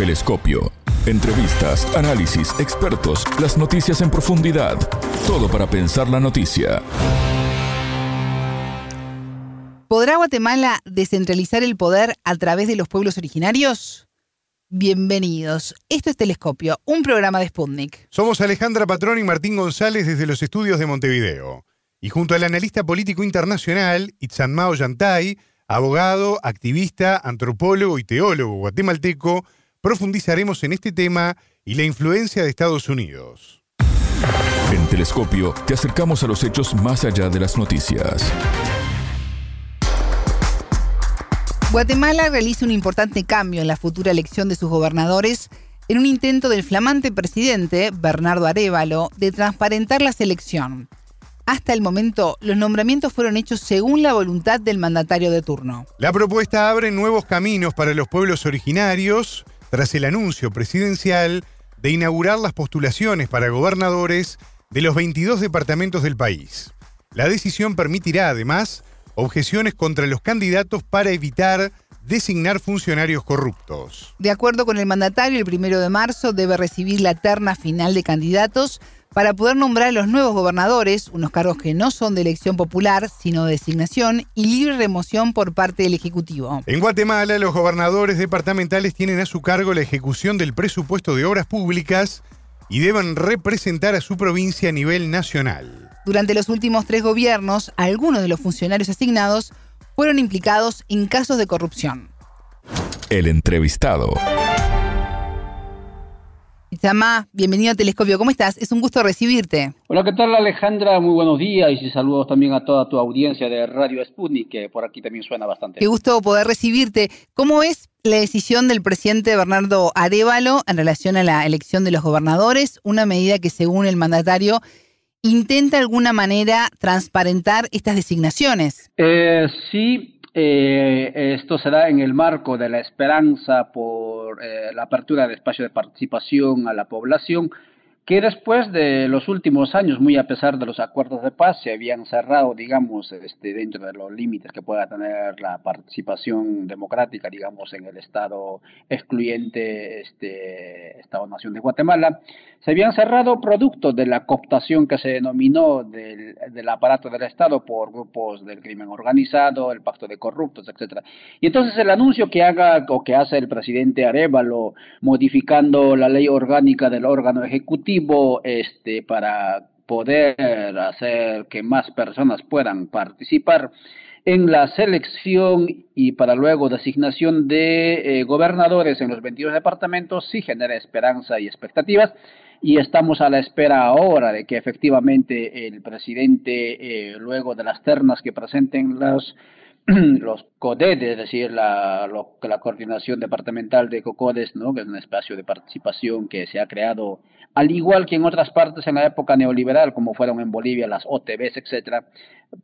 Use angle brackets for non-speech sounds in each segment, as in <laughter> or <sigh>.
Telescopio. Entrevistas, análisis, expertos, las noticias en profundidad. Todo para pensar la noticia. ¿Podrá Guatemala descentralizar el poder a través de los pueblos originarios? Bienvenidos. Esto es Telescopio, un programa de Sputnik. Somos Alejandra Patrón y Martín González desde los estudios de Montevideo. Y junto al analista político internacional, Itzanmao Yantay, abogado, activista, antropólogo y teólogo guatemalteco, profundizaremos en este tema y la influencia de Estados Unidos. En Telescopio te acercamos a los hechos más allá de las noticias. Guatemala realiza un importante cambio en la futura elección de sus gobernadores en un intento del flamante presidente, Bernardo Arevalo, de transparentar la selección. Hasta el momento, los nombramientos fueron hechos según la voluntad del mandatario de turno. La propuesta abre nuevos caminos para los pueblos originarios tras el anuncio presidencial de inaugurar las postulaciones para gobernadores de los 22 departamentos del país. La decisión permitirá, además, objeciones contra los candidatos para evitar designar funcionarios corruptos. De acuerdo con el mandatario, el primero de marzo debe recibir la terna final de candidatos para poder nombrar a los nuevos gobernadores, unos cargos que no son de elección popular, sino de designación y libre remoción por parte del Ejecutivo. En Guatemala, los gobernadores departamentales tienen a su cargo la ejecución del presupuesto de obras públicas y deben representar a su provincia a nivel nacional. Durante los últimos tres gobiernos, algunos de los funcionarios asignados fueron implicados en casos de corrupción. El entrevistado. Itzamá, bienvenido a Telescopio. ¿Cómo estás? Es un gusto recibirte. Hola, ¿qué tal Alejandra? Muy buenos días y saludos también a toda tu audiencia de Radio Sputnik, que por aquí también suena bastante. Qué gusto poder recibirte. ¿Cómo es la decisión del presidente Bernardo Arevalo en relación a la elección de los gobernadores? Una medida que según el mandatario intenta de alguna manera transparentar estas designaciones. Eh, sí, eh, esto se da en el marco de la esperanza por eh, la apertura de espacio de participación a la población que después de los últimos años, muy a pesar de los acuerdos de paz, se habían cerrado, digamos, este, dentro de los límites que pueda tener la participación democrática, digamos, en el Estado excluyente, este, Estado-Nación de Guatemala, se habían cerrado producto de la cooptación que se denominó del, del aparato del Estado por grupos del crimen organizado, el pacto de corruptos, etcétera. Y entonces el anuncio que haga o que hace el presidente Arevalo modificando la ley orgánica del órgano ejecutivo este, para poder hacer que más personas puedan participar en la selección y para luego designación de eh, gobernadores en los 22 departamentos sí genera esperanza y expectativas y estamos a la espera ahora de que efectivamente el presidente, eh, luego de las ternas que presenten los <clears throat> los CODED, es decir, la, la coordinación departamental de COCODES, ¿no? que es un espacio de participación que se ha creado, al igual que en otras partes en la época neoliberal, como fueron en Bolivia las OTBs, etcétera,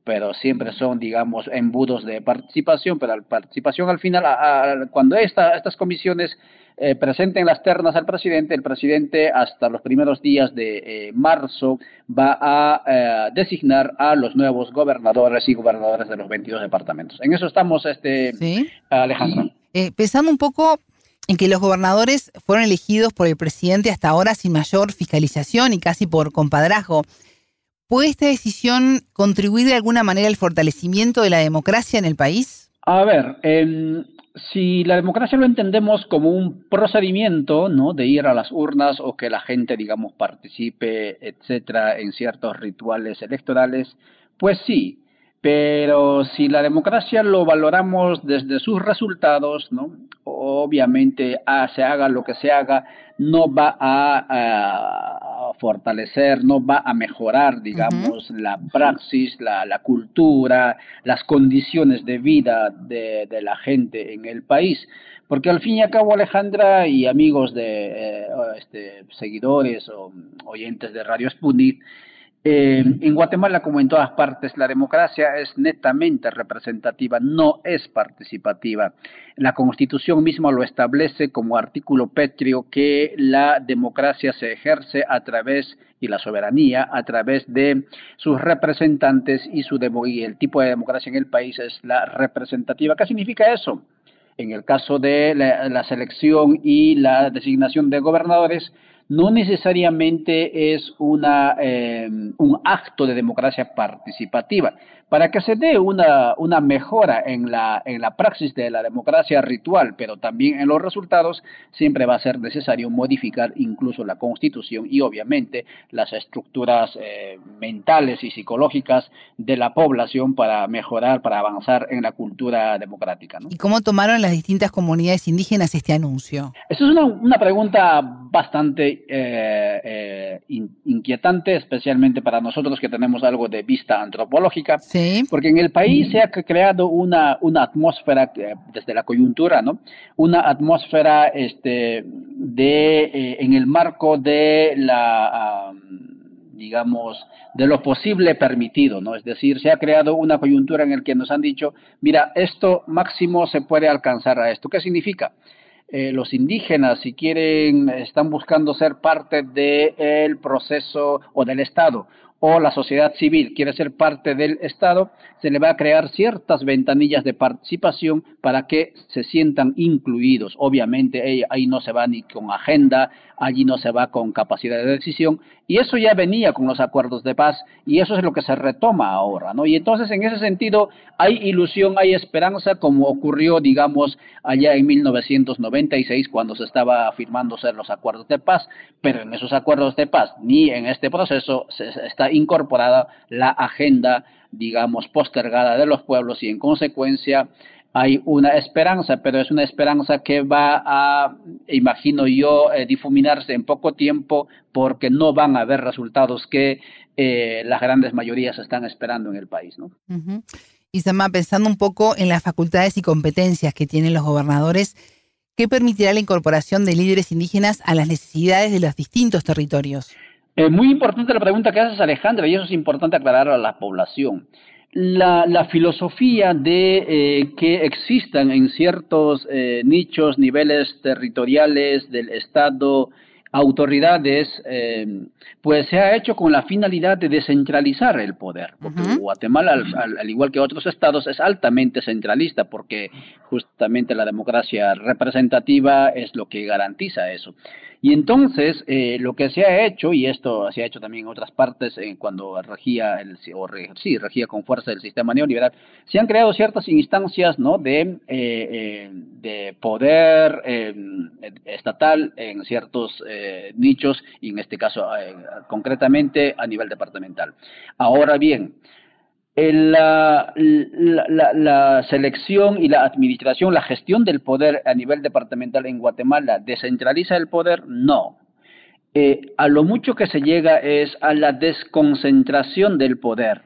pero siempre son, digamos, embudos de participación, pero la participación al final, cuando esta, estas comisiones eh, presenten las ternas al presidente, el presidente hasta los primeros días de eh, marzo va a eh, designar a los nuevos gobernadores y gobernadores de los 22 departamentos. En eso estamos, este, ¿Sí? Alejandro. pensando un poco en que los gobernadores fueron elegidos por el presidente hasta ahora sin mayor fiscalización y casi por compadrazgo. ¿Puede esta decisión contribuir de alguna manera al fortalecimiento de la democracia en el país? A ver, en si la democracia lo entendemos como un procedimiento, ¿no? De ir a las urnas o que la gente, digamos, participe, etcétera, en ciertos rituales electorales, pues sí. Pero si la democracia lo valoramos desde sus resultados, ¿no? Obviamente, ah, se haga lo que se haga, no va a, fortalecer, no va a mejorar, digamos, la praxis, la, la, cultura, las condiciones de vida de, de, la gente en el país. Porque al fin y al cabo, Alejandra y amigos de eh, este, seguidores o oyentes de Radio Sputnik, eh, en Guatemala, como en todas partes, la democracia es netamente representativa, no es participativa. La Constitución misma lo establece como artículo pétreo que la democracia se ejerce a través, y la soberanía, a través de sus representantes y, su y el tipo de democracia en el país es la representativa. ¿Qué significa eso? En el caso de la selección y la designación de gobernadores, no necesariamente es una, eh, un acto de democracia participativa. Para que se dé una, una mejora en la, en la praxis de la democracia ritual, pero también en los resultados, siempre va a ser necesario modificar incluso la constitución y obviamente las estructuras eh, mentales y psicológicas de la población para mejorar, para avanzar en la cultura democrática. ¿Y cómo tomaron las distintas comunidades indígenas este anuncio? Esa es una, una pregunta bastante eh, eh, inquietante, especialmente para nosotros que tenemos algo de vista antropológica, porque en el país se ha creado una, una atmósfera, eh, desde la coyuntura, ¿no? Una atmósfera este, de, en el marco de la... digamos, de lo posible permitido, ¿no? Es decir, se ha creado una coyuntura en la que nos han dicho, mira, esto máximo se puede alcanzar a esto. ¿Qué significa? Eh, los indígenas, si quieren, están buscando ser parte del proceso o del Estado, o la sociedad civil quiere ser parte del Estado, se le va a crear ciertas ventanillas de participación para que se sientan incluidos. Obviamente ahí no se va ni con agenda, allí no se va con capacidad de decisión, y eso ya venía con los acuerdos de paz, y eso es lo que se retoma ahora, ¿no? Y entonces, en ese sentido, hay ilusión, hay esperanza, como ocurrió, digamos, allá en 1996, cuando se estaba firmándose los acuerdos de paz, pero en esos acuerdos de paz, ni en este proceso, se está incorporada la agenda, digamos, postergada de los pueblos, y en consecuencia, hay una esperanza, pero es una esperanza que va a, imagino yo, eh, difuminarse en poco tiempo porque no van a haber resultados que eh, las grandes mayorías están esperando en el país. ¿no? Sama, pensando un poco en las facultades y competencias que tienen los gobernadores, ¿qué permitirá la incorporación de líderes indígenas a las necesidades de los distintos territorios? Eh, muy importante la pregunta que haces, Alejandra, y eso es importante aclarar a la población la, filosofía de eh, que existan en ciertos eh, nichos, niveles territoriales del Estado, autoridades, eh, pues se ha hecho con la finalidad de descentralizar el poder. Porque Guatemala, al, igual que otros estados, es altamente centralista porque justamente la democracia representativa es lo que garantiza eso. Y entonces, eh, lo que se ha hecho, y esto se ha hecho también en otras partes, eh, cuando regía, el, o sí, regía con fuerza el sistema neoliberal, se han creado ciertas instancias ¿no? de, eh, de poder estatal en ciertos nichos, y en este caso concretamente a nivel departamental. Ahora bien, la, la, selección y la administración, la gestión del poder a nivel departamental en Guatemala, ¿descentraliza el poder? No. Eh, a lo mucho que se llega es a la desconcentración del poder.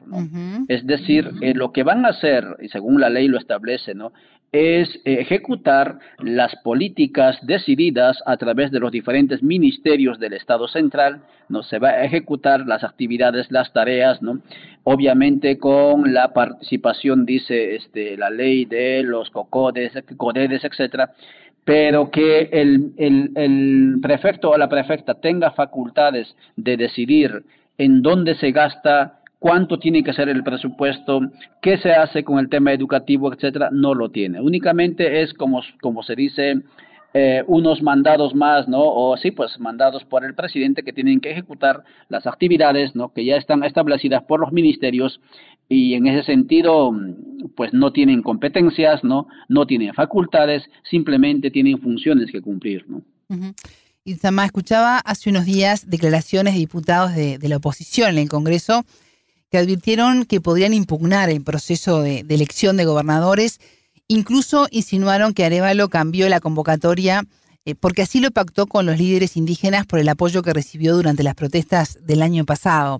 Es decir, eh, lo que van a hacer, y según la ley lo establece, ¿no? Es ejecutar las políticas decididas a través de los diferentes ministerios del Estado central, no se va a ejecutar las actividades, las tareas, ¿no? Obviamente con la participación, dice este, la ley de los COCODES, CODEDES, etcétera, pero que el, el, el prefecto o la prefecta tenga facultades de decidir en dónde se gasta cuánto tiene que ser el presupuesto, qué se hace con el tema educativo, etcétera, no lo tiene. Únicamente es como, como se dice, eh, unos mandados más, ¿no? O sí, pues mandados por el presidente que tienen que ejecutar las actividades, ¿no? Que ya están establecidas por los ministerios y en ese sentido, pues no tienen competencias, ¿no? No tienen facultades, simplemente tienen funciones que cumplir, ¿no? Y Sama, escuchaba hace unos días declaraciones de diputados de la oposición en el Congreso que advirtieron que podrían impugnar el proceso de, elección de gobernadores. Incluso insinuaron que Arevalo cambió la convocatoria eh, porque así lo pactó con los líderes indígenas por el apoyo que recibió durante las protestas del año pasado.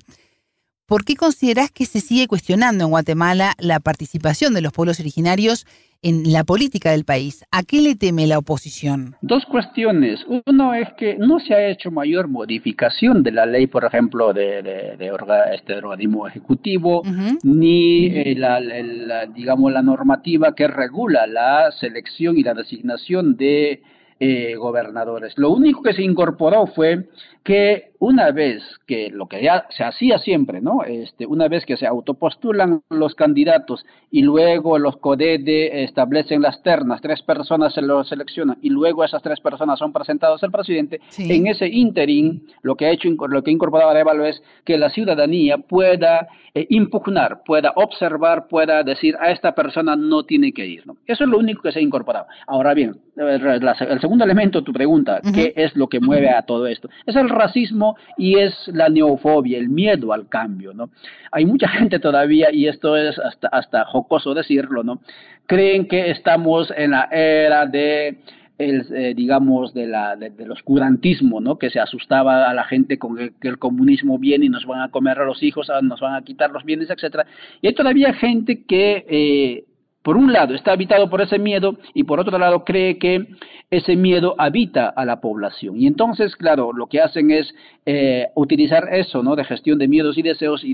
¿Por qué considerás que se sigue cuestionando en Guatemala la participación de los pueblos originarios en la política del país? ¿A qué le teme la oposición? Dos cuestiones. Uno es que no se ha hecho mayor modificación de la ley, por ejemplo, de, este organismo ejecutivo, ni eh, la, digamos, la normativa que regula la selección y la designación de eh, gobernadores. Lo único que se incorporó fue que una vez que lo que ya se hacía siempre, ¿no? Este, una vez que se autopostulan los candidatos y luego los CODEDE establecen las ternas, tres personas se lo seleccionan y luego esas tres personas son presentadas al presidente, en ese interín lo que ha hecho, lo que ha incorporado Arevalo es que la ciudadanía pueda eh, impugnar, pueda observar, pueda decir a esta persona no tiene que ir, ¿no? Eso es lo único que se ha incorporado. Ahora bien, el segundo elemento, tu pregunta, ¿qué es lo que mueve a todo esto? Es el racismo y es la neofobia, el miedo al cambio, ¿no? Hay mucha <laughs> gente todavía, y esto es hasta, hasta jocoso decirlo, ¿no? Creen que estamos en la era de el, eh, digamos, de la, del oscurantismo, ¿no? Que se asustaba a la gente con que el comunismo viene y nos van a comer a los hijos, nos van a quitar los bienes, etcétera. Y hay todavía gente que eh, por un lado está habitado por ese miedo y por otro lado cree que ese miedo habita a la población. Y entonces, claro, lo que hacen es eh, utilizar eso, ¿no? De gestión de miedos y deseos y,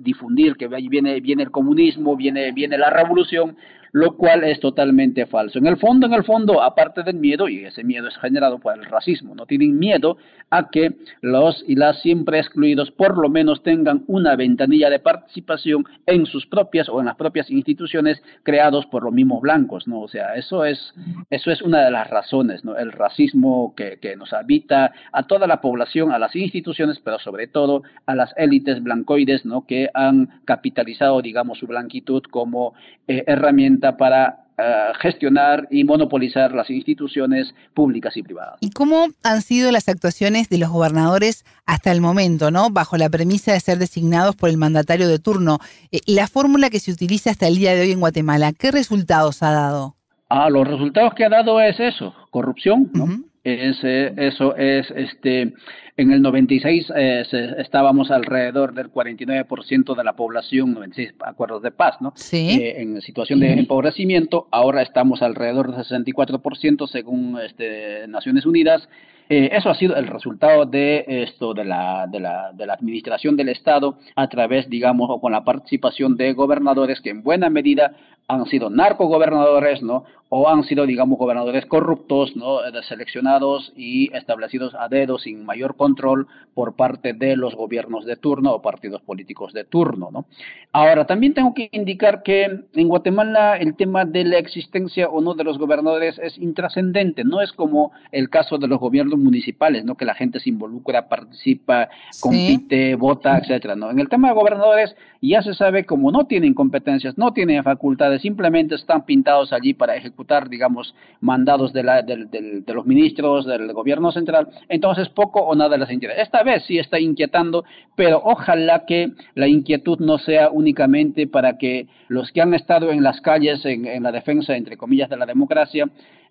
difundir que viene, viene el comunismo, viene, viene la revolución, lo cual es totalmente falso. En el fondo, en el fondo, aparte del miedo, y ese miedo es generado por el racismo, no tienen miedo a que los y las siempre excluidos por lo menos tengan una ventanilla de participación en sus propias o en las propias instituciones creados por los mismos blancos, ¿no? O sea, eso es, eso es una de las razones, ¿no? El racismo que, que nos habita a toda la población, a las instituciones, pero sobre todo a las élites blancoides, ¿no? Que han capitalizado, digamos, su blanquitud como eh, herramienta para eh, gestionar y monopolizar las instituciones públicas y privadas. ¿Y cómo han sido las actuaciones de los gobernadores hasta el momento, ¿no? Bajo la premisa de ser designados por el mandatario de turno. Eh, la fórmula que se utiliza hasta el día de hoy en Guatemala, ¿qué resultados ha dado? Ah, los resultados que ha dado es eso, corrupción, ¿no? Eso es, este, en el 96 eh, estábamos alrededor del 49% de la población, 96 acuerdos de paz, ¿no? Sí. Eh, en situación de empobrecimiento, ahora estamos alrededor del 64% según este, Naciones Unidas. Eh, eso ha sido el resultado de esto, de la, de, la, de la administración del Estado a través, digamos, o con la participación de gobernadores que en buena medida han sido narcogobernadores, ¿no? O han sido, digamos, gobernadores corruptos, ¿no? Seleccionados y establecidos a dedo sin mayor control por parte de los gobiernos de turno o partidos políticos de turno, ¿no? Ahora, también tengo que indicar que en Guatemala el tema de la existencia o no de los gobernadores es intrascendente, no es como el caso de los gobiernos municipales, ¿no? Que la gente se involucra, participa, compite, vota, etcétera, ¿no? En el tema de gobernadores ya se sabe como no tienen competencias, no tienen facultades, simplemente están pintados allí para ejecutar, digamos, mandados de, la, de, los ministros, del gobierno central, entonces poco o nada les interesa. Esta vez sí está inquietando, pero ojalá que la inquietud no sea únicamente para que los que han estado en las calles en, en la defensa, entre comillas, de la democracia,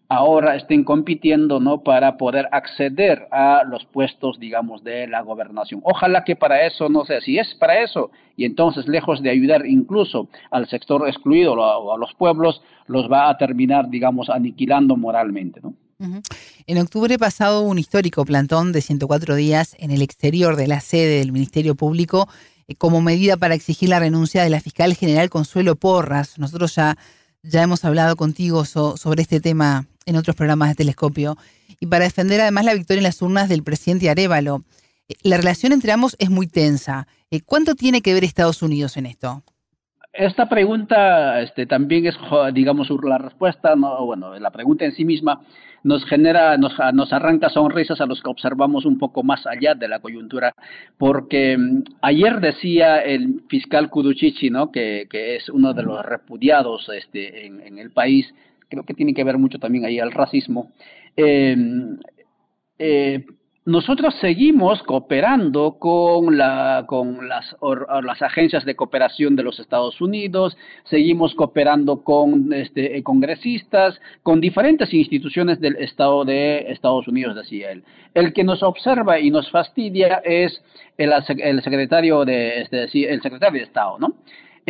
ahora estén compitiendo no para poder acceder a los puestos digamos de la gobernación. Ojalá que para eso no sea si es para eso y entonces lejos de ayudar incluso al sector excluido o a los pueblos los va a terminar digamos aniquilando moralmente En octubre pasado un histórico plantón de 104 días en el exterior de la sede del Ministerio Público eh, como medida para exigir la renuncia de la fiscal general Consuelo Porras. Nosotros ya, ya hemos hablado contigo sobre este tema en otros programas de Telescopio, y para defender además la victoria en las urnas del presidente Arevalo. Eh, la relación entre ambos es muy tensa. Eh, ¿Cuánto tiene que ver Estados Unidos en esto? Esta pregunta este, también es, digamos, la respuesta, no, bueno, la pregunta en sí misma nos genera, nos, nos, arranca sonrisas a los que observamos un poco más allá de la coyuntura, porque mm, ayer decía el fiscal Kuduchichi, ¿no? que, que es uno de los repudiados este, en, en el país, creo que tiene que ver mucho también ahí al racismo. Eh, eh, nosotros seguimos cooperando con, la, con las, agencias de cooperación de los Estados Unidos, seguimos cooperando con este, congresistas, con diferentes instituciones del Estado de Estados Unidos, decía él. El que nos observa y nos fastidia es el, el secretario de, este, el secretario de Estado, ¿no?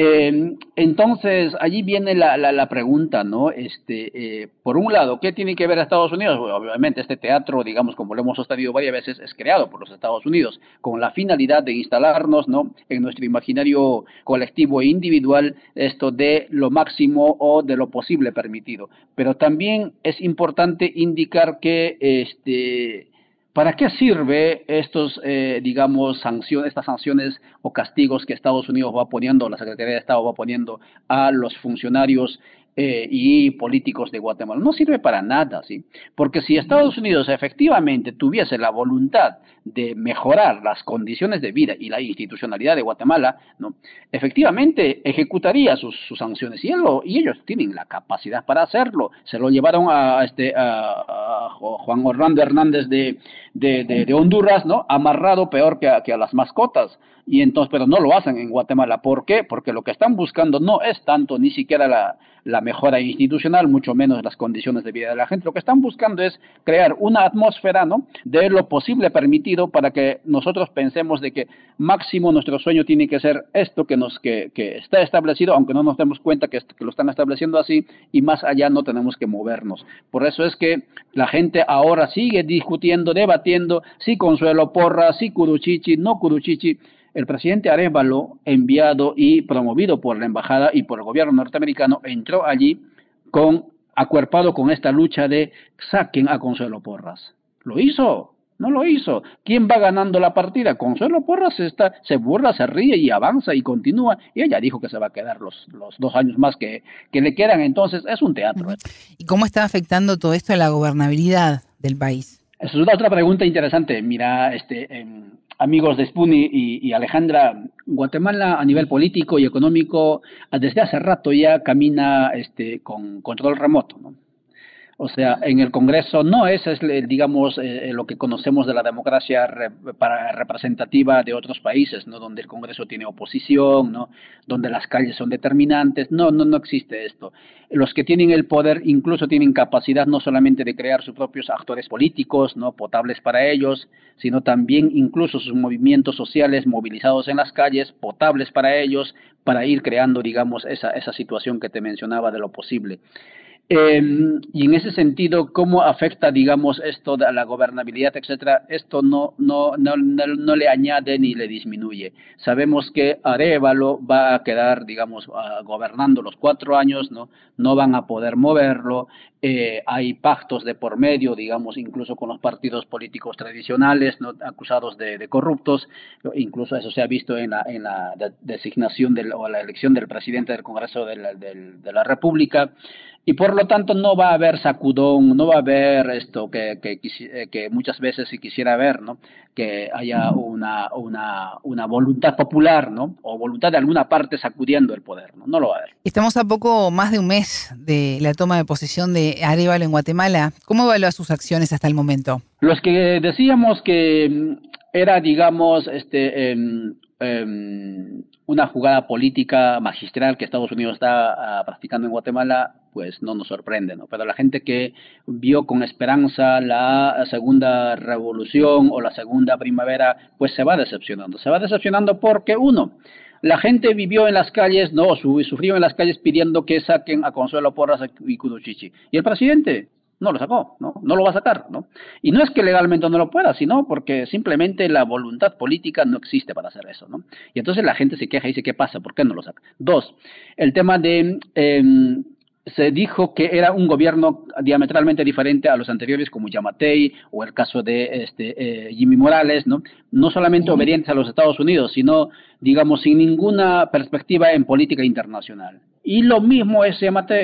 Eh, entonces, allí viene la, la, pregunta, ¿no? Este, eh, por un lado, ¿qué tiene que ver Estados Unidos? obviamente, este teatro, digamos, como lo hemos sostenido varias veces, es creado por los Estados Unidos con la finalidad de instalarnos, ¿no? En nuestro imaginario colectivo e individual, esto de lo máximo o de lo posible permitido. Pero también es importante indicar que, este, ¿Para qué sirve estos, eh, digamos, sanciones, estas sanciones o castigos que Estados Unidos va poniendo, la Secretaría de Estado va poniendo a los funcionarios eh, y políticos de Guatemala. No sirve para nada, ¿sí? Porque si Estados Unidos efectivamente tuviese la voluntad de mejorar las condiciones de vida y la institucionalidad de Guatemala, ¿no? efectivamente ejecutaría sus, sanciones y, y, ellos tienen la capacidad para hacerlo. Se lo llevaron a, este, a, Juan Orlando Hernández de, de, Honduras, ¿no? amarrado peor que que a las mascotas y entonces, pero no lo hacen en Guatemala. ¿Por qué? Porque lo que están buscando no es tanto ni siquiera la, mejora institucional, mucho menos las condiciones de vida de la gente. Lo que están buscando es crear una atmósfera, ¿no? De lo posible permitido para que nosotros pensemos de que máximo nuestro sueño tiene que ser esto que nos que, que está establecido, aunque no nos demos cuenta que, que lo están estableciendo así y más allá no tenemos que movernos. Por eso es que la gente ahora sigue discutiendo, debatiendo si Consuelo Porra, si Curuchichi, no Curuchichi el presidente Arevalo, enviado y promovido por la embajada y por el gobierno norteamericano, entró allí con acuerpado con esta lucha de saquen a Consuelo Porras. Lo hizo, no lo hizo. ¿Quién va ganando la partida? Consuelo Porras está, se burla, se ríe y avanza y continúa. Y ella dijo que se va a quedar los, los dos años más que, que le quedan. Entonces es un teatro. ¿Y cómo está afectando todo esto a la gobernabilidad del país? Esa es otra pregunta interesante. Mira, este, amigos de Spuni y, Alejandra, Guatemala a nivel político y económico desde hace rato ya camina este, con control remoto. ¿no? O sea, en el Congreso no es, es digamos, eh, lo que conocemos de la democracia para representativa de otros países, ¿no? Donde el Congreso tiene oposición, ¿no? Donde las calles son determinantes. No, no, no existe esto. Los que tienen el poder incluso tienen capacidad no solamente de crear sus propios actores políticos, ¿no? Potables para ellos, sino también incluso sus movimientos sociales movilizados en las calles, potables para ellos, para ir creando, digamos, esa, esa situación que te mencionaba de lo posible. Em, y en ese sentido, ¿cómo afecta, digamos, esto a la gobernabilidad, etcétera? Esto no, no, no, no, le añade ni le disminuye. Sabemos que Arevalo va a quedar, digamos, gobernando los cuatro años, ¿no? No van a poder moverlo. Eh, hay pactos de por medio, digamos, incluso con los partidos políticos tradicionales, ¿no? acusados de, corruptos. Incluso eso se ha visto en la, en la designación del, o la elección del presidente del Congreso de la, de la República y por lo tanto no va a haber sacudón, no va a haber esto que, que, eh, que muchas veces se quisiera ver, ¿no? Que haya una, una, una, voluntad popular, ¿no? O voluntad de alguna parte sacudiendo el poder, ¿no? No lo va a haber. Estamos a poco más de un mes de la toma de posesión de Arevalo en Guatemala. ¿Cómo evalúa sus acciones hasta el momento? Los que decíamos que era, digamos, este, una jugada política magistral que Estados Unidos está ah, practicando en Guatemala, pues no nos sorprende, ¿no? Pero la gente que vio con esperanza la segunda revolución o la segunda primavera, pues se va decepcionando. Se va decepcionando porque, uno, la gente vivió en las calles, no, sufrió en las calles pidiendo que saquen a Consuelo Porras y Kuduchichi. Y el presidente no lo sacó, ¿no? No lo va a sacar, ¿no? Y no es que legalmente no lo pueda, sino porque simplemente la voluntad política no existe para hacer eso, ¿no? Y entonces la gente se queja y dice, ¿qué pasa? ¿Por qué no lo saca? Dos, el tema de em, se dijo que era un gobierno diametralmente diferente a los anteriores, como Yamatei o el caso de este, eh, Jimmy Morales, ¿no? No solamente obedientes a los Estados Unidos, sino, digamos, sin ninguna perspectiva en política internacional. Y lo mismo es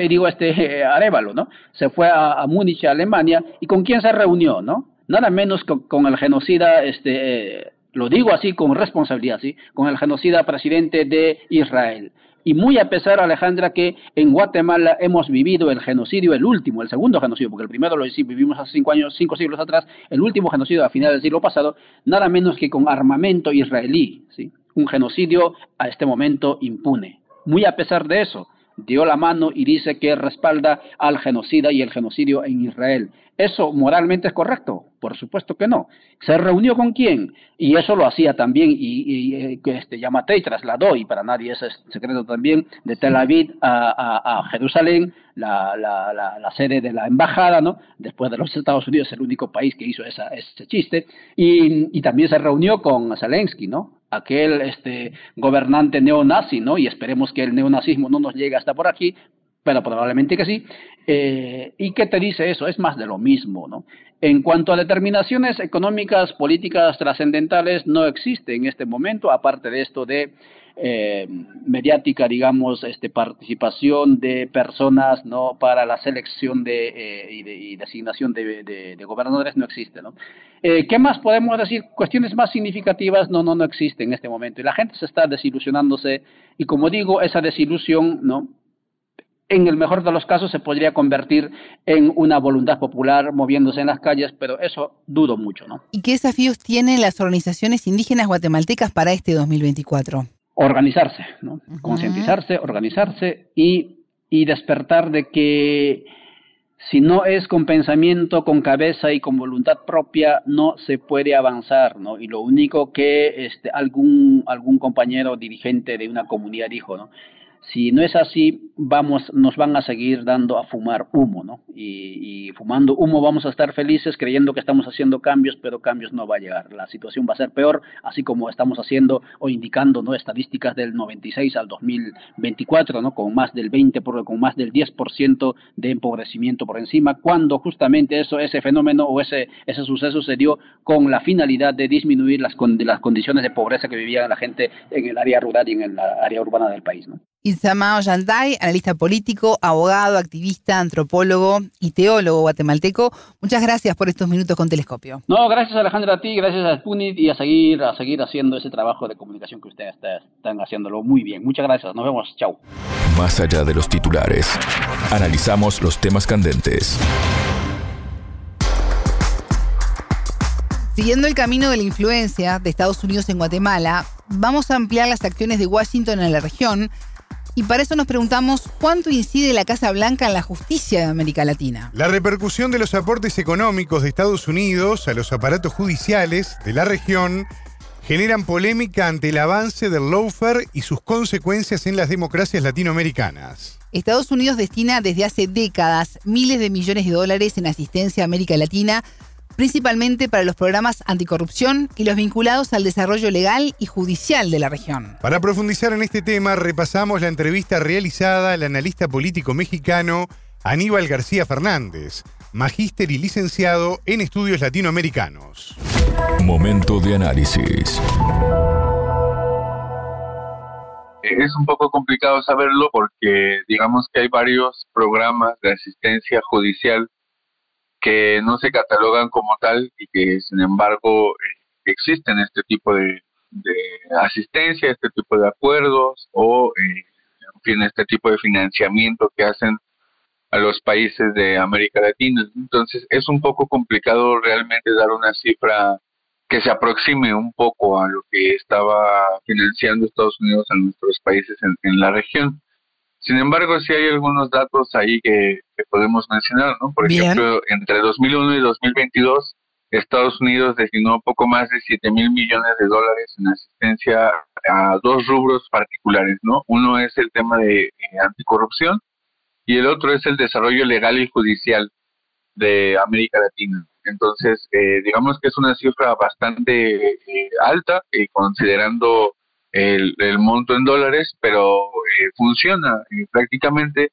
digo, este <laughs> Arevalo, ¿no? Se fue a, Múnich, a Alemania, y ¿con quién se reunió, no? Nada menos con, el genocida, este, eh, lo digo así con responsabilidad, ¿sí? Con el genocida presidente de Israel. Y muy a pesar, Alejandra, que en Guatemala hemos vivido el genocidio, el último, el segundo genocidio, porque el primero lo vivimos hace cinco años, cinco siglos atrás, el último genocidio a finales del siglo pasado, nada menos que con armamento israelí, ¿sí? Un genocidio a este momento impune. Muy a pesar de eso, dio la mano y dice que respalda al genocida y el genocidio en Israel. ¿Eso moralmente es correcto? Por supuesto que no. ¿Se reunió con quién? Y eso lo hacía también, y, y este, Yamatei trasladó, y para nadie es secreto también, de Tel Aviv a, Jerusalén, la, la, la, sede de la embajada, ¿no? Después de los Estados Unidos, el único país que hizo esa, ese chiste, y, y también se reunió con Zelensky, ¿no? Aquel este gobernante neonazi, ¿no? Y esperemos que el neonazismo no nos llegue hasta por aquí, pero probablemente que sí. Eh, ¿Y qué te dice eso? Es más de lo mismo, ¿no? En cuanto a determinaciones económicas, políticas trascendentales, no existe en este momento, aparte de esto de eh, mediática, digamos, este, participación de personas no para la selección de, eh, y, de designación de, gobernadores no existe. ¿no? Eh, ¿Qué más podemos decir? Cuestiones más significativas no, no, no existen en este momento y la gente se está desilusionándose y como digo, esa desilusión no en el mejor de los casos se podría convertir en una voluntad popular moviéndose en las calles, pero eso dudo mucho, ¿no? ¿Y qué desafíos tienen las organizaciones indígenas guatemaltecas para este 2024? organizarse, ¿no? concientizarse, organizarse y, y despertar de que si no es con pensamiento, con cabeza y con voluntad propia, no se puede avanzar, ¿no? Y lo único que este, algún, algún compañero dirigente de una comunidad dijo, ¿no? Si no es así, vamos, nos van a seguir dando a fumar humo, ¿no? Y, fumando humo vamos a estar felices creyendo que estamos haciendo cambios, pero cambios no va a llegar. La situación va a ser peor, así como estamos haciendo o indicando. Estadísticas del 96 al 2024, ¿no? Con más del 20, con más del 10% de empobrecimiento por encima, cuando justamente eso, ese fenómeno o ese, ese suceso se dio con la finalidad de disminuir las, las condiciones de pobreza que vivía la gente en el área rural y en el área urbana del país, ¿no? Isamao Yanday, analista político, abogado, activista, antropólogo y teólogo guatemalteco. Muchas gracias por estos minutos con Telescopio. No, gracias Alejandra a ti, gracias a Spunit y a seguir, a seguir haciendo ese trabajo de comunicación que ustedes están haciéndolo muy bien. Muchas gracias, nos vemos, chao. Más allá de los titulares, analizamos los temas candentes. Siguiendo el camino de la influencia de Estados Unidos en Guatemala, vamos a ampliar las acciones de Washington en la región y para eso nos preguntamos cuánto incide la Casa Blanca en la justicia de América Latina. La repercusión de los aportes económicos de Estados Unidos a los aparatos judiciales de la región generan polémica ante el avance del lawfare y sus consecuencias en las democracias latinoamericanas. Estados Unidos destina desde hace décadas miles de millones de dólares en asistencia a América Latina principalmente para los programas anticorrupción y los vinculados al desarrollo legal y judicial de la región. Para profundizar en este tema, repasamos la entrevista realizada al analista político mexicano Aníbal García Fernández, magíster y licenciado en estudios latinoamericanos. Momento de análisis. Es un poco complicado saberlo porque digamos que hay varios programas de asistencia judicial que no se catalogan como tal y que sin embargo eh, existen este tipo de, asistencia, este tipo de acuerdos o eh, en fin, este tipo de financiamiento que hacen a los países de América Latina. Entonces es un poco complicado realmente dar una cifra que se aproxime un poco a lo que estaba financiando Estados Unidos a nuestros países en la región. Sin embargo, sí hay algunos datos ahí que, podemos mencionar, ¿no? Por ejemplo, entre 2001 y 2022, Estados Unidos destinó poco más de 7 mil millones de dólares en asistencia a dos rubros particulares, ¿no? Uno es el tema de eh, anticorrupción y el otro es el desarrollo legal y judicial de América Latina. Entonces, eh, digamos que es una cifra bastante eh, alta, considerando el, monto en dólares, pero eh, funciona eh, prácticamente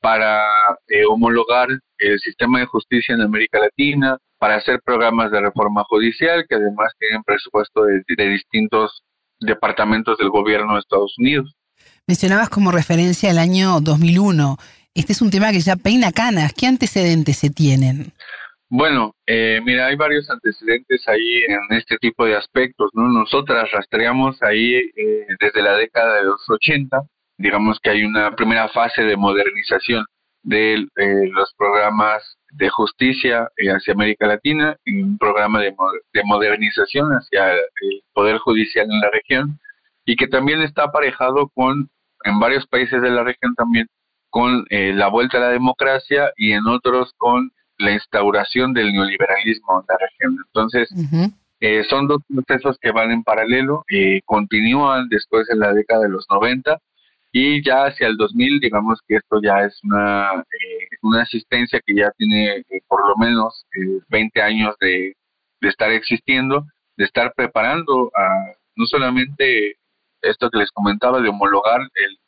para eh, homologar el sistema de justicia en América Latina, para hacer programas de reforma judicial que además tienen presupuesto de, de distintos departamentos del gobierno de Estados Unidos. Mencionabas como referencia el año 2001. Este es un tema que ya peina canas. ¿Qué antecedentes se tienen? Bueno, eh, mira, hay varios antecedentes ahí en este tipo de aspectos, ¿no? Nosotras rastreamos ahí eh, desde la década de los 80, digamos que hay una primera fase de modernización de eh, los programas de justicia hacia América Latina y un programa de, de modernización hacia el Poder Judicial en la región y que también está aparejado con, en varios países de la región también, con eh, la vuelta a la democracia y en otros con la instauración del neoliberalismo en la región. Entonces, eh, son dos procesos que van en paralelo, y continúan después de la década de los 90 y ya hacia el 2000, digamos que esto ya es una, eh, una asistencia que ya tiene por lo menos 20 años de, de estar existiendo, de estar preparando a no solamente esto que les comentaba de homologar el,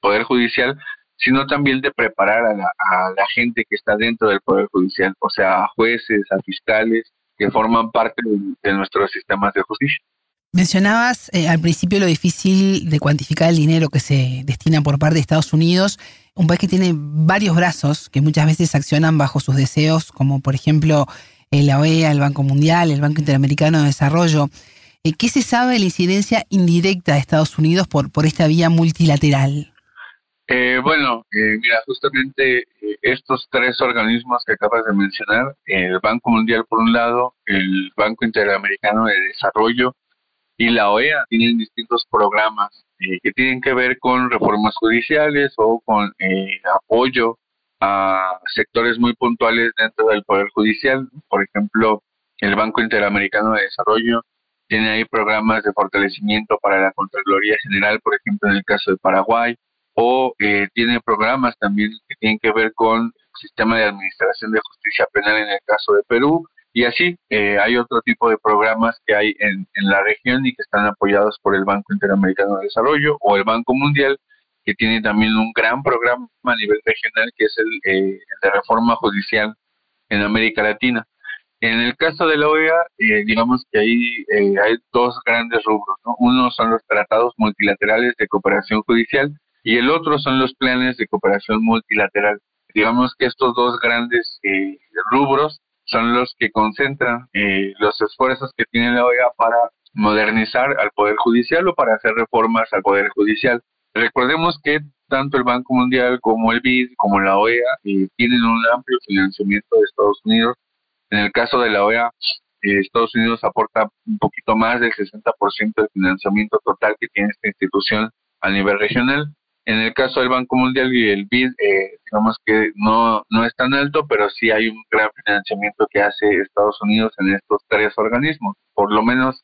Poder Judicial, sino también de preparar a la, gente que está dentro del Poder Judicial, o sea, a jueces, a fiscales, que forman parte de, nuestros sistemas de justicia. Mencionabas eh, al principio lo difícil de cuantificar el dinero que se destina por parte de Estados Unidos, un país que tiene varios brazos que muchas veces accionan bajo sus deseos, como por ejemplo eh, la OEA, el Banco Mundial, el Banco Interamericano de Desarrollo. Eh, ¿Qué se sabe de la incidencia indirecta de Estados Unidos por, por esta vía multilateral? Eh, bueno, eh, mira, justamente estos tres organismos que acabas de mencionar, el Banco Mundial por un lado, el Banco Interamericano de Desarrollo y la OEA, tienen distintos programas que tienen que ver con reformas judiciales o con apoyo a sectores muy puntuales dentro del Poder Judicial. Por ejemplo, el Banco Interamericano de Desarrollo tiene ahí programas de fortalecimiento para la Contraloría General, por ejemplo, en el caso de Paraguay, o eh, tiene programas también que tienen que ver con el sistema de administración de justicia penal en el caso de Perú, y así eh, hay otro tipo de programas que hay en, la región y que están apoyados por el Banco Interamericano de Desarrollo o el Banco Mundial, que tiene también un gran programa a nivel regional que es el eh, de reforma judicial en América Latina. En el caso de la OEA, eh, digamos que ahí eh, hay dos grandes rubros. Uno son los tratados multilaterales de cooperación judicial y el otro son los planes de cooperación multilateral. Digamos que estos dos grandes eh, rubros son los que concentran los esfuerzos que tiene la OEA para modernizar al Poder Judicial o para hacer reformas al Poder Judicial. Recordemos que tanto el Banco Mundial como el BID, como la OEA, tienen un amplio financiamiento de Estados Unidos en el caso de la OEA, eh, Estados Unidos aporta un poquito más del 60% del financiamiento total que tiene esta institución a nivel regional. En el caso del Banco Mundial y el BID, eh, digamos que no, no es tan alto, pero sí hay un gran financiamiento que hace Estados Unidos en estos tres organismos. Por lo menos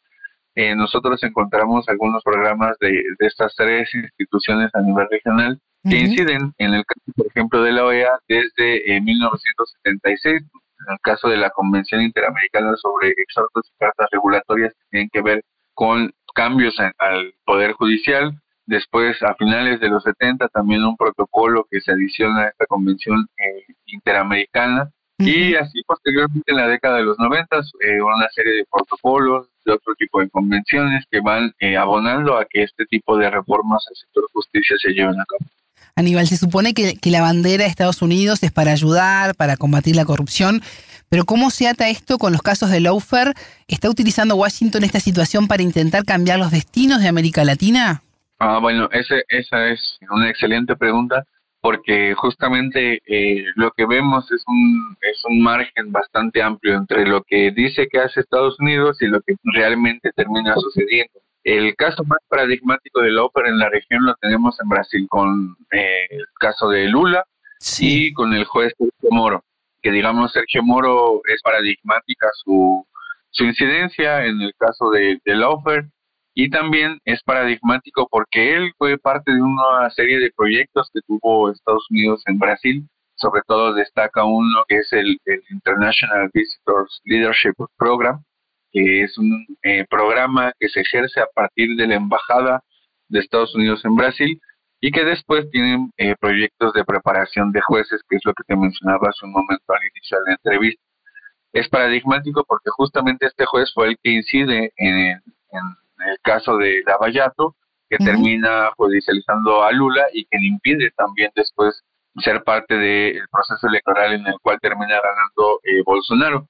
eh, nosotros encontramos algunos programas de, estas tres instituciones a nivel regional que inciden en el caso, por ejemplo, de la OEA desde 1976, en el caso de la Convención Interamericana sobre Exhortos y Cartas Regulatorias que tienen que ver con cambios al Poder Judicial. Después, a finales de los 70, también un protocolo que se adiciona a esta Convención eh, Interamericana. Y así posteriormente en la década de los 90, eh, una serie de protocolos, de otro tipo de convenciones que van eh, abonando a que este tipo de reformas al sector justicia se lleven a cabo. Aníbal, se supone que, la bandera de Estados Unidos es para ayudar, para combatir la corrupción, pero ¿cómo se ata esto con los casos de Lawfare? ¿Está utilizando Washington esta situación para intentar cambiar los destinos de América Latina? Ah, bueno, ese, esa es una excelente pregunta porque justamente eh, lo que vemos es un, es un margen bastante amplio entre lo que dice que hace Estados Unidos y lo que realmente termina sucediendo. El caso más paradigmático de la ópera en la región lo tenemos en Brasil con eh, el caso de Lula y con el juez Sergio Moro, que digamos Sergio Moro es paradigmática su, su incidencia en el caso de, de Laufer y también es paradigmático porque él fue parte de una serie de proyectos que tuvo Estados Unidos en Brasil, sobre todo destaca uno que es el, International Visitors Leadership Program, que es un eh, programa que se ejerce a partir de la Embajada de Estados Unidos en Brasil y que después tienen eh, proyectos de preparación de jueces, que es lo que te mencionaba hace un momento al inicio de la entrevista. Es paradigmático porque justamente este juez fue el que incide en, el caso de Lavallato, que termina judicializando a Lula y que le impide también después ser parte del proceso electoral en el cual termina ganando eh, Bolsonaro.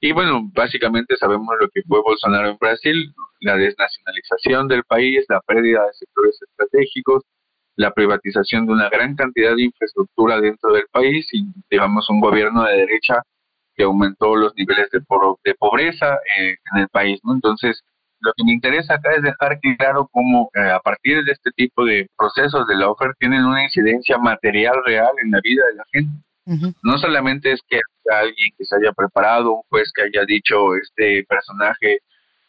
Y bueno, básicamente sabemos lo que fue Bolsonaro en Brasil, la desnacionalización del país, la pérdida de sectores estratégicos, la privatización de una gran cantidad de infraestructura dentro del país y, digamos, un gobierno de derecha que aumentó los niveles de, de pobreza eh, en el país. ¿no? Entonces, lo que me interesa acá es dejar claro cómo eh, a partir de este tipo de procesos de la oferta tienen una incidencia material real en la vida de la gente. No solamente es que alguien que se haya preparado, un juez que haya dicho este personaje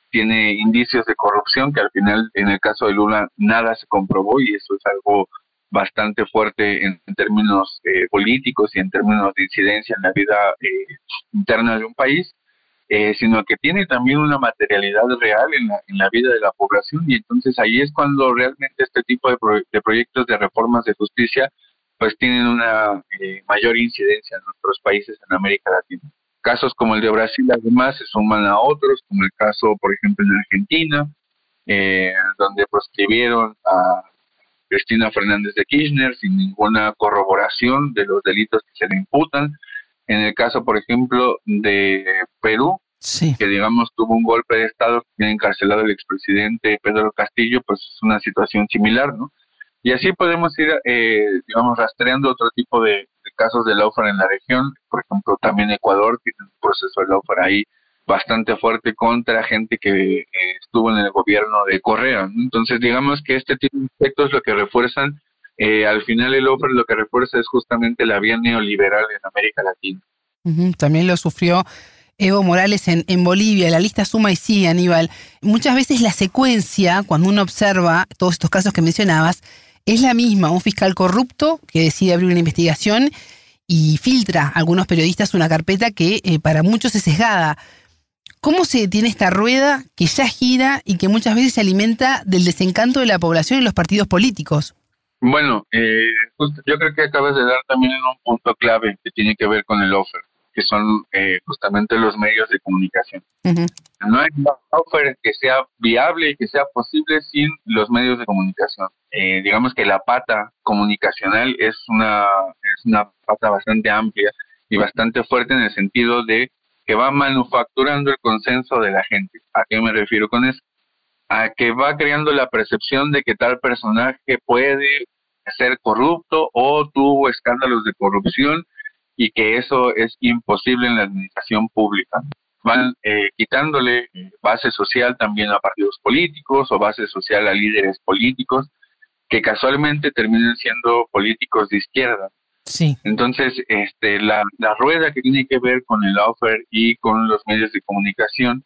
tiene indicios de corrupción, que al final en el caso de Lula nada se comprobó y eso es algo bastante fuerte en, términos eh, políticos y en términos de incidencia en la vida eh, interna de un país. Eh, sino que tiene también una materialidad real en la, en la vida de la población y entonces ahí es cuando realmente este tipo de, de proyectos de reformas de justicia pues tienen una eh, mayor incidencia en nuestros países en América Latina. Casos como el de Brasil además se suman a otros, como el caso por ejemplo en Argentina, eh, donde proscribieron a Cristina Fernández de Kirchner sin ninguna corroboración de los delitos que se le imputan. En el caso, por ejemplo, de Perú, que digamos tuvo un golpe de Estado tiene encarcelado el expresidente Pedro Castillo, pues es una situación similar, ¿no? Y así podemos ir, eh, digamos, rastreando otro tipo de, casos de lawfare en la región. Por ejemplo, también Ecuador tiene un proceso de lawfare ahí bastante fuerte contra gente que eh, estuvo en el gobierno de Correa. Entonces, digamos que este tipo de aspectos lo que refuerzan, eh, al final el lawfare lo que refuerza es justamente la vía neoliberal en América Latina. También lo sufrió Evo Morales en, Bolivia, la lista suma y sigue, Aníbal. Muchas veces la secuencia, cuando uno observa todos estos casos que mencionabas, es la misma. Un fiscal corrupto que decide abrir una investigación y filtra a algunos periodistas una carpeta que eh, para muchos es sesgada. ¿Cómo se detiene esta rueda que ya gira y que muchas veces se alimenta del desencanto de la población y los partidos políticos? Bueno, eh, yo creo que acabas de dar también un punto clave que tiene que ver con el offer que son eh, justamente los medios de comunicación. No hay software que sea viable y que sea posible sin los medios de comunicación. Eh, digamos que la pata comunicacional es una, es una pata bastante amplia y bastante fuerte en el sentido de que va manufacturando el consenso de la gente. ¿A qué me refiero con eso? A que va creando la percepción de que tal personaje puede ser corrupto o tuvo escándalos de corrupción y que eso es imposible en la administración pública. Van eh, quitándole eh, base social también a partidos políticos o base social a líderes políticos que casualmente terminan siendo políticos de izquierda. Sí. Entonces, este, la, la rueda que tiene que ver con el offer y con los medios de comunicación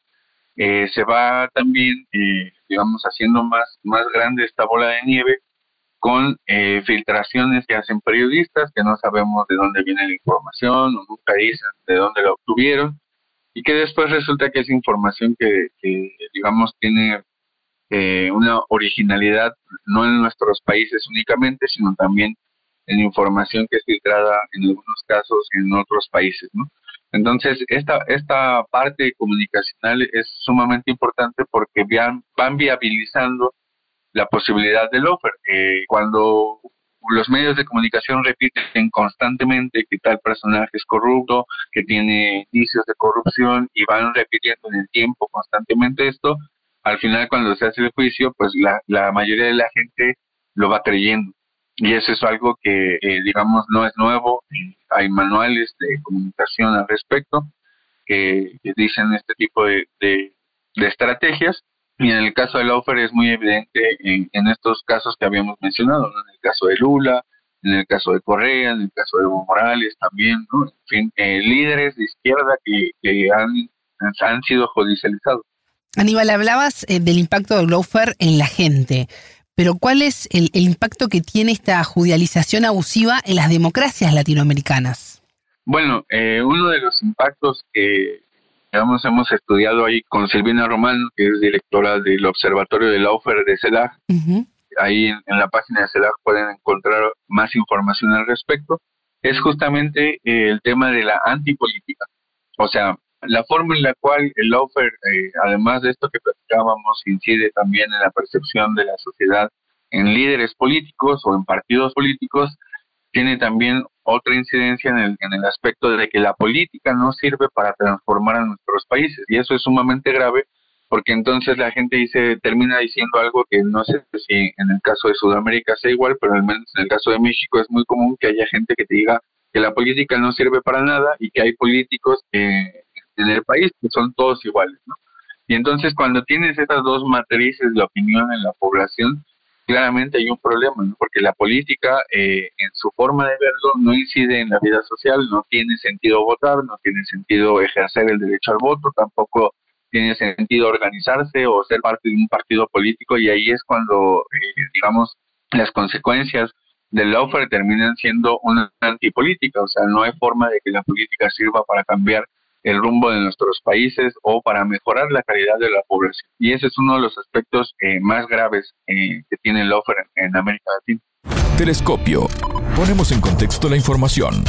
eh, se va también, digamos, haciendo más, más grande esta bola de nieve con eh, filtraciones que hacen periodistas que no sabemos de dónde viene la información o nunca dicen de dónde la obtuvieron y que después resulta que es información que, digamos tiene eh, una originalidad no en nuestros países únicamente sino también en información que es filtrada en algunos casos en otros países ¿no? entonces esta esta parte comunicacional es sumamente importante porque van, van viabilizando la posibilidad del offer. Eh, cuando los medios de comunicación repiten constantemente que tal personaje es corrupto, que tiene indicios de corrupción y van repitiendo en el tiempo constantemente esto, al final cuando se hace el juicio, pues la, la mayoría de la gente lo va creyendo. Y eso es algo que, eh, digamos, no es nuevo. Hay manuales de comunicación al respecto que, dicen este tipo de, de estrategias y en el caso del offer es muy evidente en, estos casos que habíamos mencionado, en el caso de Lula, en el caso de Correa, en el caso de Evo Morales también, ¿no? en fin, eh, líderes de izquierda que, han, han, sido judicializados. Aníbal, hablabas eh, del impacto del lawfare en la gente, pero ¿cuál es el, impacto que tiene esta judicialización abusiva en las democracias latinoamericanas? Bueno, eh, uno de los impactos que, hemos estudiado ahí con Silvina Román, que es directora del Observatorio de la OFER de CELAG. Ahí en, la página de CELAG pueden encontrar más información al respecto. Es justamente eh, el tema de la antipolítica. O sea, la forma en la cual el offer, eh, además de esto que platicábamos, incide también en la percepción de la sociedad en líderes políticos o en partidos políticos, tiene también otra incidencia en el, en el aspecto de que la política no sirve para transformar a nuestros países y eso es sumamente grave porque entonces la gente dice termina diciendo algo que no sé si en el caso de Sudamérica sea igual, pero al menos en el caso de México es muy común que haya gente que te diga que la política no sirve para nada y que hay políticos en el país que son todos iguales, ¿no? Y entonces cuando tienes estas dos matrices de opinión en la población, claramente hay un problema, porque la política eh, en su forma de verlo no incide en la vida social, no tiene sentido votar, no tiene sentido ejercer el derecho al voto, tampoco tiene sentido organizarse o ser parte de un partido político y ahí es cuando, eh, digamos, las consecuencias del lawfare terminan siendo una antipolítica, o sea, no hay forma de que la política sirva para cambiar el rumbo de nuestros países o para mejorar la calidad de la población. Y ese es uno de los aspectos eh, más graves eh, que tiene el lawfare en América Latina. Telescopio. Ponemos en contexto la información.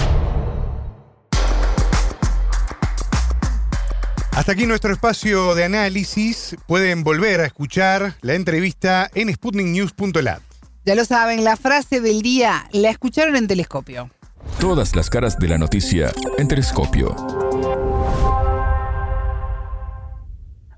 Hasta aquí nuestro espacio de análisis. Pueden volver a escuchar la entrevista en sputniknews.lat. Ya lo saben, la frase del día la escucharon en Telescopio. Todas las caras de la noticia en Telescopio.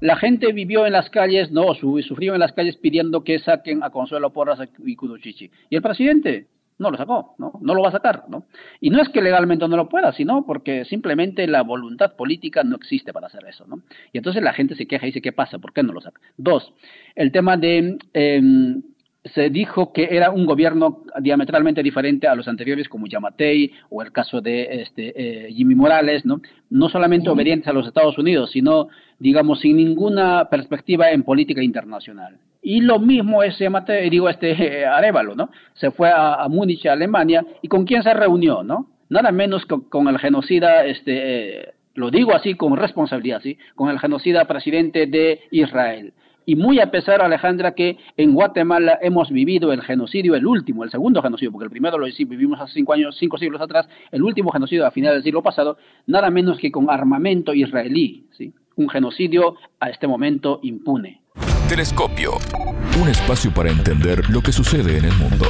La gente vivió en las calles, no, sufrió en las calles pidiendo que saquen a Consuelo Porras y Kuduchichi. Y el presidente no lo sacó, ¿no? No lo va a sacar, ¿no? Y no es que legalmente no lo pueda, sino porque simplemente la voluntad política no existe para hacer eso, ¿no? Y entonces la gente se queja y dice, ¿qué pasa? ¿Por qué no lo saca? Dos, el tema de... Em, se dijo que era un gobierno diametralmente diferente a los anteriores, como Yamatei o el caso de este, eh, Jimmy Morales, ¿no? No solamente obedientes a los Estados Unidos, sino, digamos, sin ninguna perspectiva en política internacional. Y lo mismo ese Yamatei, digo, este <laughs> eh, Arevalo, ¿no? Se fue a, Múnich, a Alemania, ¿y con quién se reunió, no? Nada menos con, el genocida, este, eh, lo digo así con responsabilidad, ¿sí? Con el genocida presidente de Israel. Y muy a pesar, Alejandra, que en Guatemala hemos vivido el genocidio, el último, el segundo genocidio, porque el primero lo vivimos hace cinco años, cinco siglos atrás, el último genocidio a finales del siglo pasado, nada menos que con armamento israelí, ¿sí? un genocidio a este momento impune. Telescopio, un espacio para entender lo que sucede en el mundo.